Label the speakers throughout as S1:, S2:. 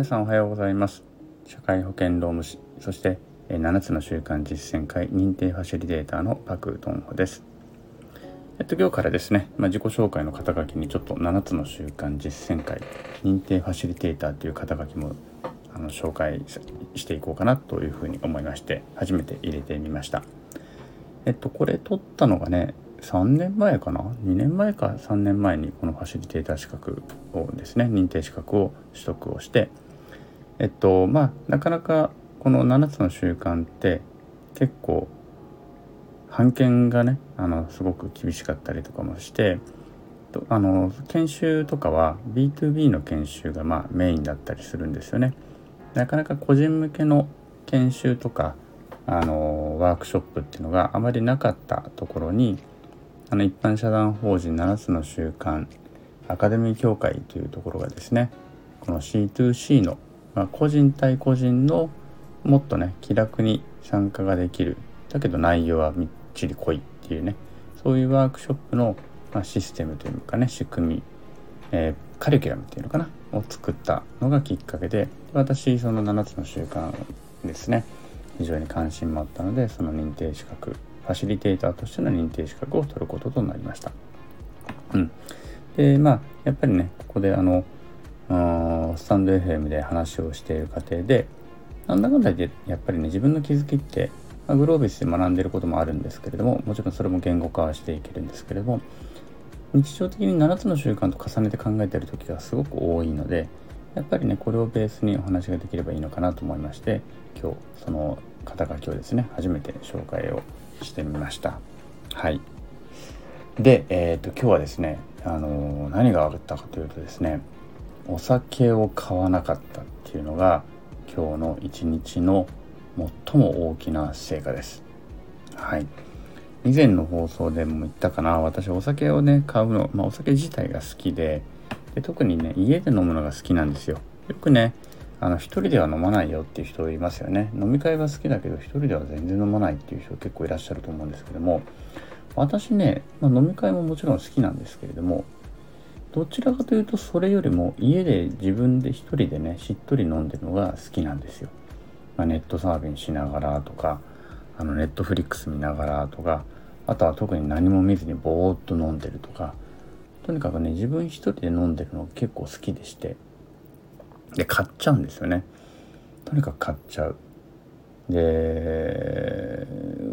S1: 皆さんおはようございます。社会保険労務士そして7つの習慣実践会認定ファシリテーターのパク・トンホです。えっと今日からですね、まあ、自己紹介の肩書きにちょっと7つの習慣実践会認定ファシリテーターという肩書きもあの紹介していこうかなというふうに思いまして初めて入れてみました。えっとこれ取ったのがね3年前かな？2年前か3年前にこのファシリテーター資格をですね認定資格を取得をしてえっとまあなかなかこの7つの習慣って結構判件がねあのすごく厳しかったりとかもしてあの研修とかは B2B の研修がまあメインだったりするんですよね。なかなか個人向けの研修とかあのワークショップっていうのがあまりなかったところにあの一般社団法人7つの習慣アカデミー協会というところがですねこの C2C の、まあ、個人対個人のもっとね気楽に参加ができる。だけど内容はみっちり濃いっていうね。そういうワークショップの、まあ、システムというかね仕組み、えー、カリキュラムっていうのかな？を作ったのがきっかけで私その7つの習慣ですね。非常に関心もあったのでその認定資格ファシリテーターとしての認定資格を取ることとなりました。うん、でまあやっぱりねここであのスタンド FM で話をしている過程でなんだかんだでやっぱりね自分の気づきって、まあ、グロービスで学んでることもあるんですけれどももちろんそれも言語化はしていけるんですけれども日常的に7つの習慣と重ねて考えてる時がすごく多いのでやっぱりねこれをベースにお話ができればいいのかなと思いまして今日その肩書きをですね初めて紹介をしてみました。はい。で、えーと、今日はですね、あのー、何があったかというとですねお酒を買わなかったっていうのが今日の一日の最も大きな成果です。はい。以前の放送でも言ったかな私お酒をね買うの、まあ、お酒自体が好きでで特にね家で飲むのが好きなんですよ。よくねあの一人では飲まないよっていう人いますよね。飲み会は好きだけど一人では全然飲まないっていう人結構いらっしゃると思うんですけども私ね、まあ、飲み会ももちろん好きなんですけれどもどちらかというとそれよりも家で自分で一人でねしっとり飲んでるのが好きなんですよ、まあ、ネットサーフィンしながらとかあのネットフリックス見ながらとかあとは特に何も見ずにぼーっと飲んでるとかとにかくね自分一人で飲んでるのが結構好きでしてで買っちゃうんですよね。とにかく買っちゃう。で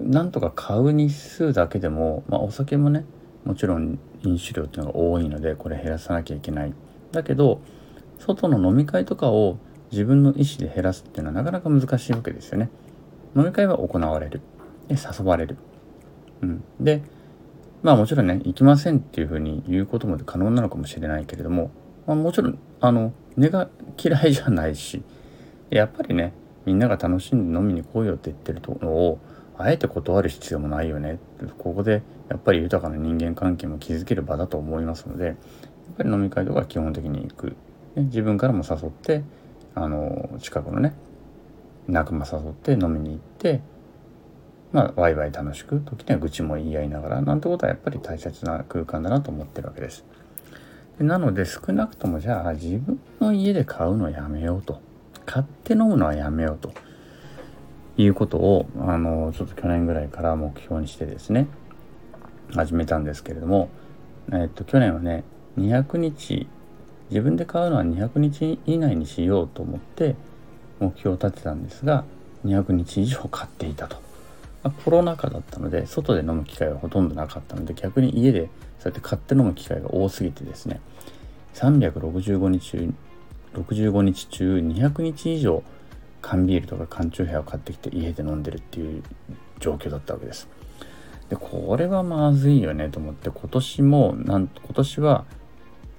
S1: なんとか買う日数だけでも、まあ、お酒もねもちろん飲酒量っていうのが多いのでこれ減らさなきゃいけない。だけど外の飲み会とかを自分の意思で減らすっていうのはなかなか難しいわけですよね。飲み会は行われる。で誘われる、うん、でまあもちろんね行きませんっていうふうに言うことも可能なのかもしれないけれども、まあ、もちろんあの根が嫌いじゃないしやっぱりねみんなが楽しんで飲みに来いよって言ってるのをあえて断る必要もないよね。ここでやっぱり豊かな人間関係も築ける場だと思いますのでやっぱり飲み会とか基本的に行く、ね、自分からも誘ってあの近くのね仲間誘って飲みに行ってまあワイワイ楽しく時には愚痴も言い合いながらなんてことはやっぱり大切な空間だなと思ってるわけです。でなので少なくともじゃあ自分の家で買うのやめようと買って飲むのはやめようということをあのちょっと去年ぐらいから目標にしてですね始めたんですけれども、えっと、去年はね200日自分で買うのは200日以内にしようと思って目標を立てたんですが200日以上買っていたと、まあ、コロナ禍だったので外で飲む機会はほとんどなかったので逆に家でそうやって買って飲む機会が多すぎてですね365日中65日中200日以上缶ビールとか缶チューハイを買ってきて家で飲んでるっていう状況だったわけです。でこれはまずいよねと思って今年もなんと今年は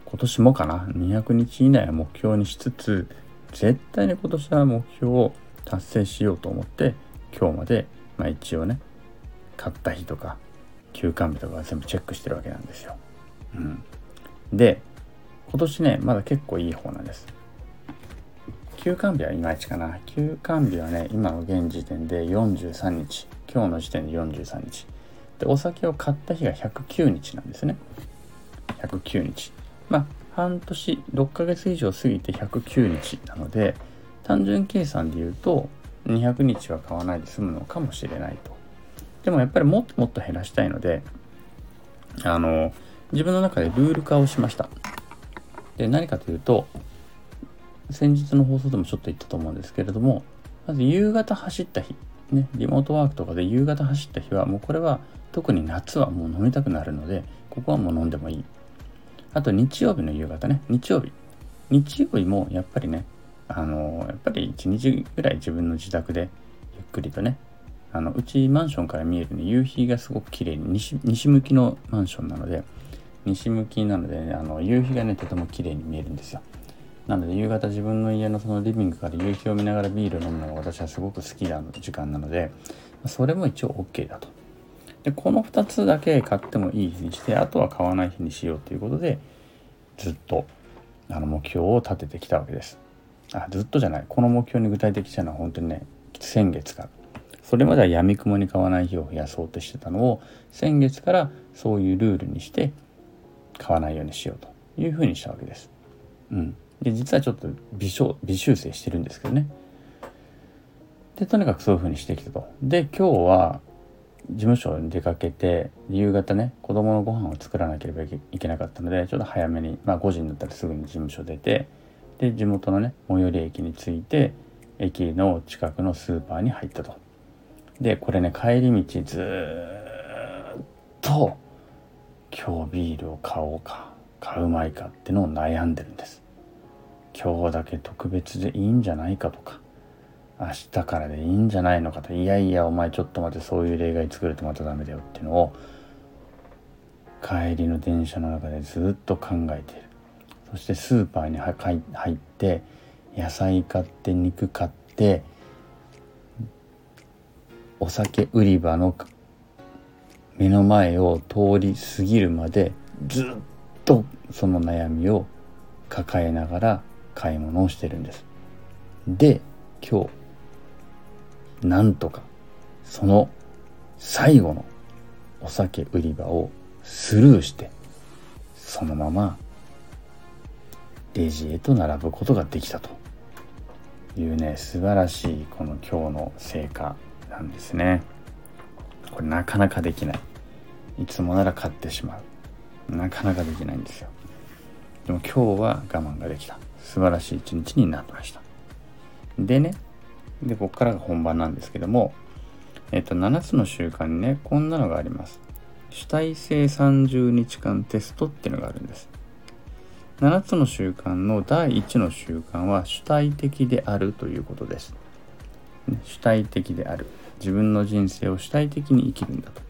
S1: 今年もかな200日以内は目標にしつつ絶対に今年は目標を達成しようと思って今日まで、まあ、一応ね買った日とか休館日とか全部チェックしてるわけなんですよ。うん、で今年ねまだ結構いい方なんです。休館日はいまいちかな休館日はね今の現時点で43日今日の時点で43日でお酒を買った日が109日なんですね。109日。まあ半年6ヶ月以上過ぎて109日なので単純計算で言うと200日は買わないで済むのかもしれないと。でもやっぱりもっともっと減らしたいのであの自分の中でルール化をしました。で何かというと先日の放送でもちょっと言ったと思うんですけれどもまず夕方走った日。ねリモートワークとかで夕方走った日はもうこれは特に夏はもう飲みたくなるのでここはもう飲んでもいい。あと日曜日の夕方ね。日曜日。日曜日もやっぱりねあのやっぱり1日ぐらい自分の自宅でゆっくりとねあのうちマンションから見える、ね、夕日がすごく綺麗に西西向きのマンションなので西向きなので、ね、あの夕日がねとても綺麗に見えるんですよ。なので夕方自分の家のそのリビングから夕日を見ながらビールを飲むのが私はすごく好きな時間なのでそれも一応 OK だと。でこの2つだけ買ってもいい日にしてあとは買わない日にしようということでずっとあの目標を立ててきたわけです。あずっとじゃない。この目標に具体的したのは本当にね先月から。それまではやみくもに買わない日を増やそうとしてたのを先月からそういうルールにして買わないようにしようというふうにしたわけです。うん、で実はちょっと微小微修正してるんですけどね。でとにかくそういうふうにしてきたと。で今日は事務所に出かけて夕方ね子供のご飯を作らなければいけなかったのでちょっと早めに、まあ、5時になったらすぐに事務所出てで地元のね最寄り駅に着いて駅の近くのスーパーに入ったと。でこれね帰り道ずっと今日ビールを買おうか買うまいかってのを悩んでるんです今日だけ特別でいいんじゃないかとか。明日からでいいんじゃないのかと。いやいやお前ちょっと待ってそういう例外作るとまたダメだよっていうのを帰りの電車の中でずっと考えている。そしてスーパーに入って野菜買って肉買ってお酒売り場の目の前を通り過ぎるまでずっとその悩みを抱えながら買い物をしてるんです。で今日なんとかその最後のお酒売り場をスルーしてそのままレジへと並ぶことができたと。いうね素晴らしいこの今日の成果なんですね。これなかなかできない。いつもなら買ってしまう。なかなかできないんですよ。でも今日は我慢ができた。素晴らしい一日になりましたでねでここからが本番なんですけどもえっと7つの習慣にねこんなのがあります主体性30日間テストっていうのがあるんです7つの習慣の第1の習慣は主体的であるということです主体的である自分の人生を主体的に生きるんだと。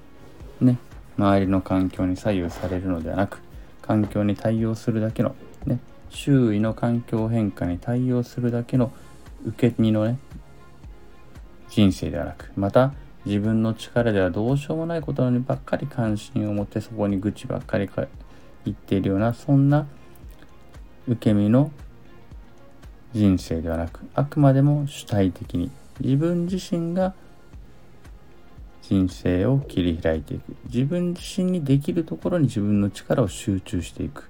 S1: ね。周りの環境に左右されるのではなく、環境に対応するだけの、ね。周囲の環境変化に対応するだけの受け身のね、人生ではなく、また自分の力ではどうしようもないことにばっかり関心を持ってそこに愚痴ばっかりか言っているような、そんな受け身の人生ではなく、あくまでも主体的に自分自身が人生を切り開いていく。自分自身にできるところに自分の力を集中していく、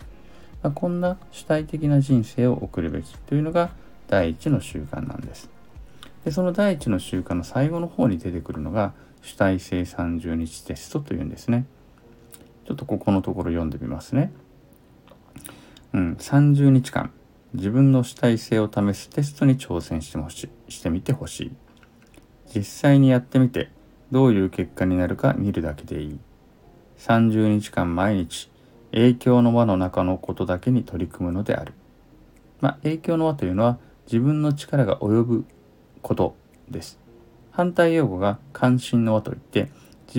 S1: まあ、こんな主体的な人生を送るべきというのが第一の習慣なんです。でその第一の習慣の最後の方に出てくるのが主体性30日テストというんですね。ちょっとここのところ読んでみますね。うん30日間。自分の主体性を試すテストに挑戦してほしい。してみてほしい。実際にやってみてどういう結果になるか見るだけでいい。30日間毎日、影響の輪の中のことだけに取り組むのである。まあ、影響の輪というのは自分の力が及ぶことです。反対用語が関心の輪といって、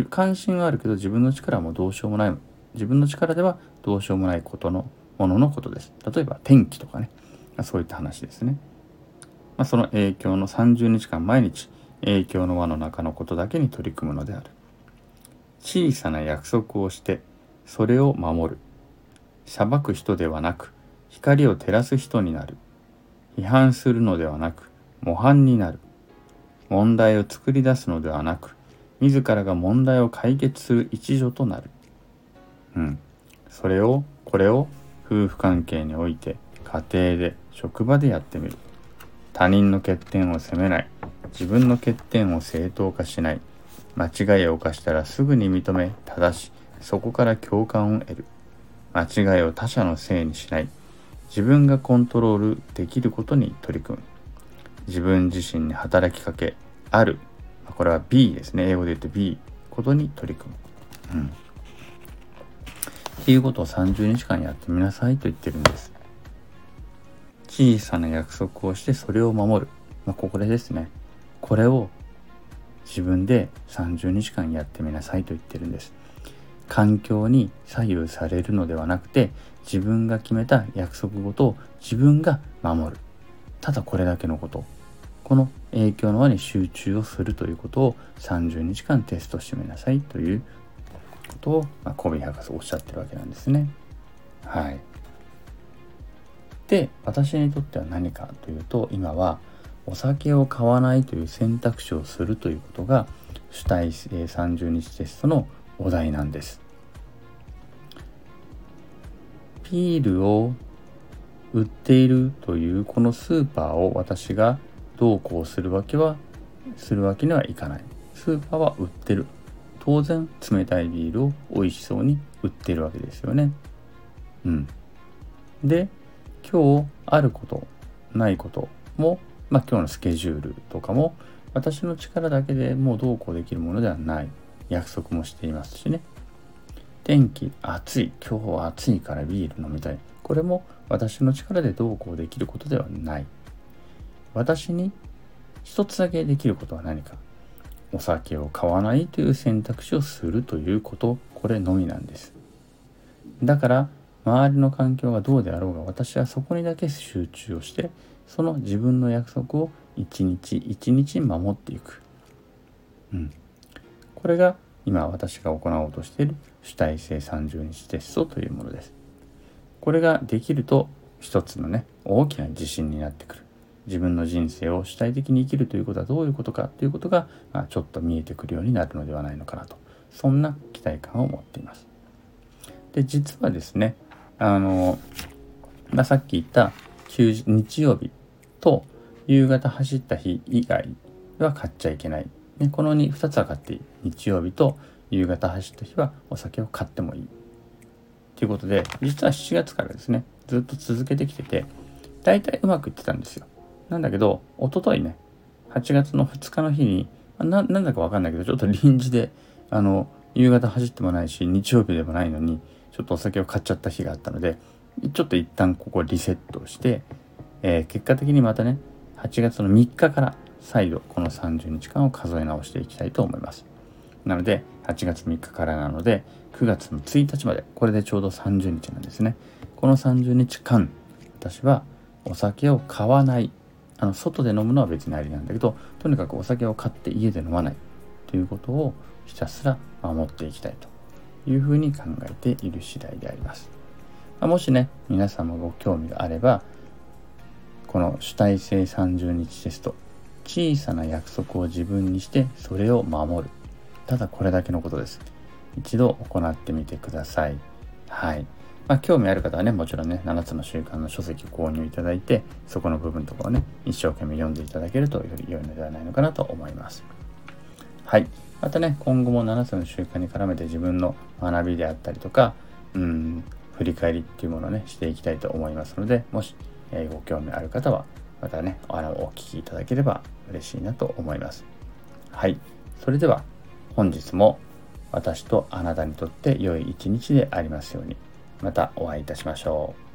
S1: 関心はあるけど自分の力はもどうしようもない。自分の力ではどうしようもないことのもののことです。例えば天気とかね。そういった話ですね。まあ、その影響の30日間毎日、影響の輪の中のことだけに取り組むのである小さな約束をしてそれを守る。裁く人ではなく光を照らす人になる。批判するのではなく模範になる。問題を作り出すのではなく自らが問題を解決する一助となる。うん。それをこれを夫婦関係において家庭で職場でやってみる。他人の欠点を責めない。自分の欠点を正当化しない。間違いを犯したらすぐに認め正しそこから共感を得る。間違いを他者のせいにしない。自分がコントロールできることに取り組む。自分自身に働きかけある。これは B ですね。英語で言うと B ことに取り組む、うん、っていうことを30日間やってみなさいと言ってるんです。小さな約束をしてそれを守る、まあ、ここでですね。これを自分で30日間やってみなさいと言ってるんです。環境に左右されるのではなくて自分が決めた約束事を自分が守るただこれだけのことこの影響の輪に集中をするということを30日間テストしてみなさいということを、まあ、コビー博士おっしゃってるわけなんですね。はい。で私にとっては何かというと今はお酒を買わないという選択肢をするということが主体性30日テストのお題なんです。ビールを売っているというこのスーパーを私がどうこうするわけはするわけにはいかない。スーパーは売ってる。当然冷たいビールを美味しそうに売ってるわけですよね。うん。で今日あることないこともまあ今日のスケジュールとかも私の力だけでもうどうこうできるものではない。約束もしていますしね。天気暑い。今日は暑いからビール飲みたい。これも私の力でどうこうできることではない。私に一つだけできることは何か。お酒を買わないという選択肢をするということ。これのみなんです。だから周りの環境がどうであろうが私はそこにだけ集中をしてその自分の約束を一日一日守っていく、うん、これが今私が行おうとしている主体性30日テストというものです。これができると一つのね大きな自信になってくる。自分の人生を主体的に生きるということはどういうことかということが、まあ、ちょっと見えてくるようになるのではないのかなと。そんな期待感を持っています。で実はですねあの、まあ、さっき言った日曜日と夕方走った日以外は買っちゃいけない、ね、この 2, 2つは買っていい日曜日と夕方走った日はお酒を買ってもいいということで実は7月からですねずっと続けてきてて大体うまくいってたんですよ。なんだけど、おとといね、8月の2日の日に、ななんだかわかんないけど、ちょっと臨時で、あの、夕方走ってもないし、日曜日でもないのに、ちょっとお酒を買っちゃった日があったので、ちょっと一旦ここリセットして、えー、結果的にまたね、8月の3日から再度この30日間を数え直していきたいと思います。なので、8月3日からなので、9月の1日まで、これでちょうど30日なんですね。この30日間、私はお酒を買わないあの外で飲むのは別にありなんだけどとにかくお酒を買って家で飲まないということをひたすら守っていきたいというふうに考えている次第であります。まもしね皆さんもご興味があればこの主体性30日テスト小さな約束を自分にしてそれを守るただこれだけのことです一度行ってみてくださいはいまあ、興味ある方はね、もちろんね、7つの習慣の書籍を購入いただいて、そこの部分とかをね、一生懸命読んでいただけるとより良いのではないのかなと思います。はい。またね、今後も7つの習慣に絡めて自分の学びであったりとか、うん、振り返りっていうものをね、していきたいと思いますので、もし、えー、ご興味ある方は、またね、あの、お聞きいただければ嬉しいなと思います。はい。それでは、本日も私とあなたにとって良い一日でありますように。またお会いいたしましょう。